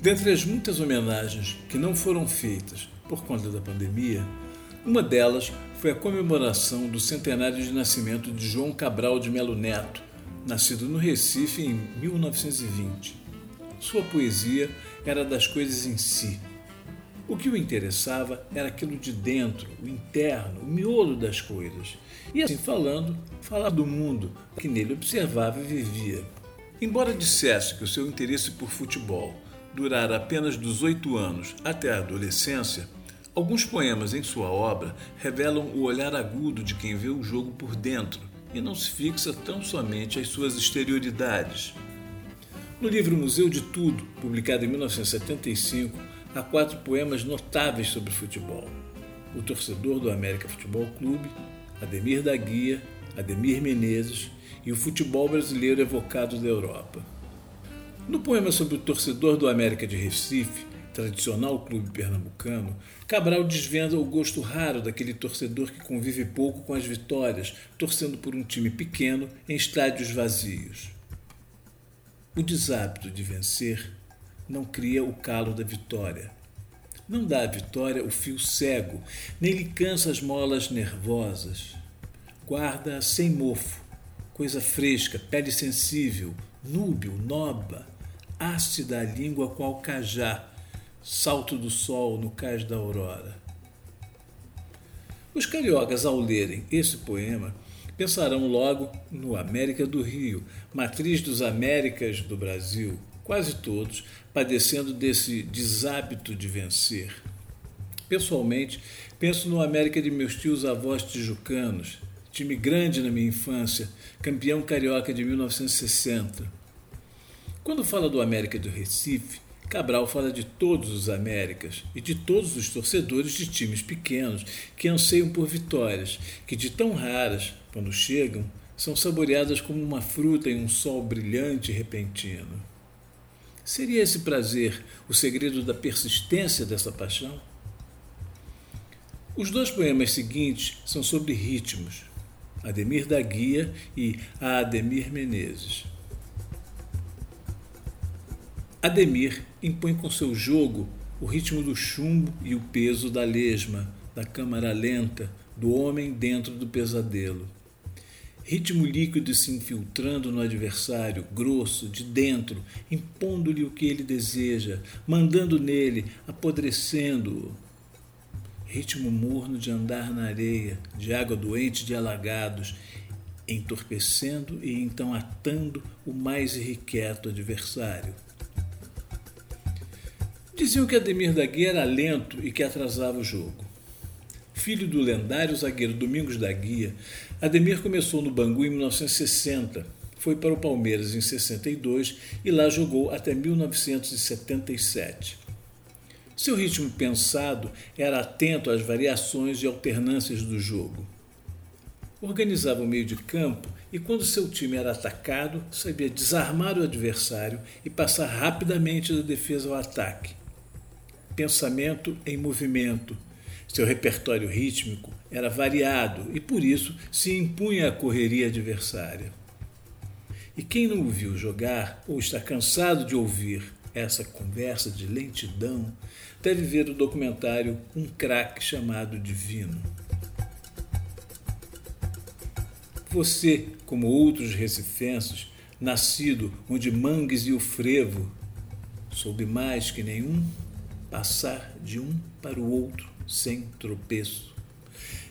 Dentre as muitas homenagens que não foram feitas por conta da pandemia, uma delas foi a comemoração do centenário de nascimento de João Cabral de Melo Neto, nascido no Recife em 1920. Sua poesia era das coisas em si. O que o interessava era aquilo de dentro, o interno, o miolo das coisas. E assim falando, falar do mundo que nele observava e vivia. Embora dissesse que o seu interesse por futebol durar apenas dos oito anos até a adolescência, alguns poemas em sua obra revelam o olhar agudo de quem vê o jogo por dentro e não se fixa tão somente às suas exterioridades. No livro Museu de Tudo, publicado em 1975, há quatro poemas notáveis sobre futebol. O torcedor do América Futebol Clube, Ademir da Guia, Ademir Menezes e o futebol brasileiro evocado da Europa. No poema sobre o torcedor do América de Recife, tradicional clube pernambucano, Cabral desvenda o gosto raro daquele torcedor que convive pouco com as vitórias, torcendo por um time pequeno em estádios vazios. O deshábito de vencer não cria o calo da vitória. Não dá à vitória o fio cego, nem lhe cansa as molas nervosas. Guarda sem mofo, coisa fresca, pele sensível, núbio, noba, ácida a língua qual cajá, salto do sol no cais da aurora. Os cariocas, ao lerem esse poema, pensarão logo no América do Rio, matriz dos Américas do Brasil, quase todos padecendo desse deshábito de vencer. Pessoalmente, penso no América de meus tios avós tijucanos, time grande na minha infância, campeão carioca de 1960 quando fala do América do Recife, Cabral fala de todos os Américas e de todos os torcedores de times pequenos que anseiam por vitórias, que de tão raras, quando chegam, são saboreadas como uma fruta em um sol brilhante e repentino. Seria esse prazer o segredo da persistência dessa paixão? Os dois poemas seguintes são sobre ritmos, Ademir da Guia e Ademir Menezes. Ademir impõe com seu jogo o ritmo do chumbo e o peso da lesma, da câmara lenta, do homem dentro do pesadelo. Ritmo líquido se infiltrando no adversário, grosso, de dentro, impondo-lhe o que ele deseja, mandando nele, apodrecendo-o. Ritmo morno de andar na areia, de água doente de alagados, entorpecendo e então atando o mais irrequieto adversário. Diziam que Ademir da Guia era lento e que atrasava o jogo. Filho do lendário zagueiro Domingos da Guia, Ademir começou no Bangu em 1960, foi para o Palmeiras em 62 e lá jogou até 1977. Seu ritmo pensado era atento às variações e alternâncias do jogo. Organizava o meio de campo e, quando seu time era atacado, sabia desarmar o adversário e passar rapidamente da defesa ao ataque pensamento em movimento. Seu repertório rítmico era variado e, por isso, se impunha à correria adversária. E quem não o viu jogar ou está cansado de ouvir essa conversa de lentidão deve ver o documentário Um Craque Chamado Divino. Você, como outros recifenses, nascido onde mangues e o frevo, soube mais que nenhum passar de um para o outro sem tropeço.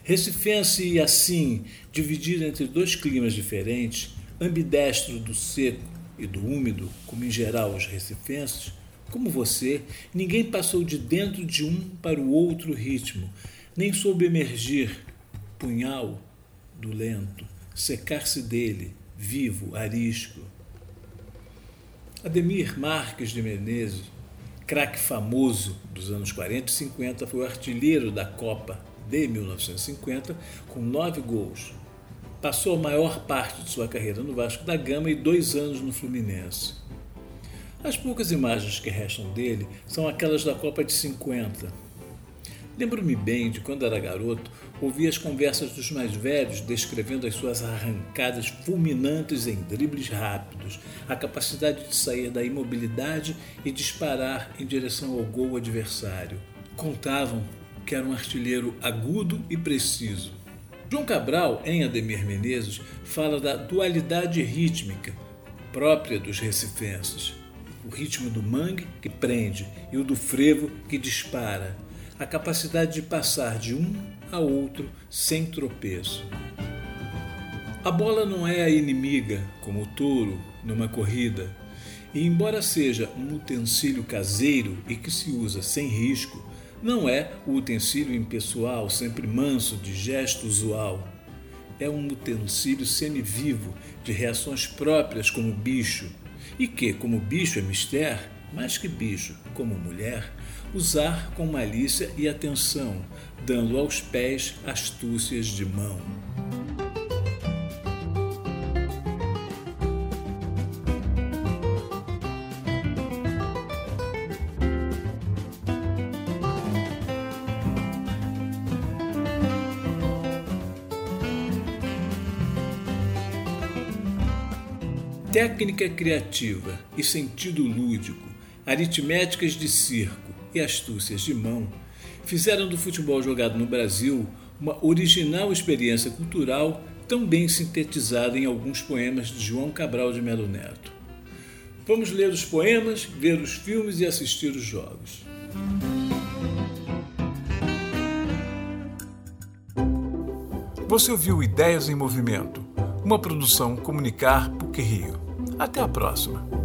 Recifense, assim, dividido entre dois climas diferentes, ambidestro do seco e do úmido, como em geral os recifenses, como você, ninguém passou de dentro de um para o outro ritmo, nem soube emergir, punhal do lento, secar-se dele, vivo, arisco. Ademir Marques de Menezes, craque famoso dos anos 40 e 50, foi o artilheiro da Copa de 1950 com nove gols. Passou a maior parte de sua carreira no Vasco da Gama e dois anos no Fluminense. As poucas imagens que restam dele são aquelas da Copa de 50. Lembro-me bem de quando era garoto, ouvi as conversas dos mais velhos descrevendo as suas arrancadas fulminantes em dribles rápidos, a capacidade de sair da imobilidade e disparar em direção ao gol adversário. Contavam que era um artilheiro agudo e preciso. João Cabral, em Ademir Menezes, fala da dualidade rítmica própria dos recifenses. O ritmo do mangue, que prende, e o do frevo, que dispara. A capacidade de passar de um a outro sem tropeço. A bola não é a inimiga, como o touro, numa corrida. E, embora seja um utensílio caseiro e que se usa sem risco, não é o utensílio impessoal, sempre manso, de gesto usual. É um utensílio semivivo, de reações próprias como bicho, e que, como bicho é mistério, mais que bicho, como mulher, usar com malícia e atenção, dando aos pés astúcias de mão. Técnica criativa e sentido lúdico, aritméticas de circo e astúcias de mão fizeram do futebol jogado no Brasil uma original experiência cultural tão bem sintetizada em alguns poemas de João Cabral de Melo Neto. Vamos ler os poemas, ver os filmes e assistir os jogos. Você ouviu Ideias em Movimento uma produção Comunicar PUC Rio. Até a próxima!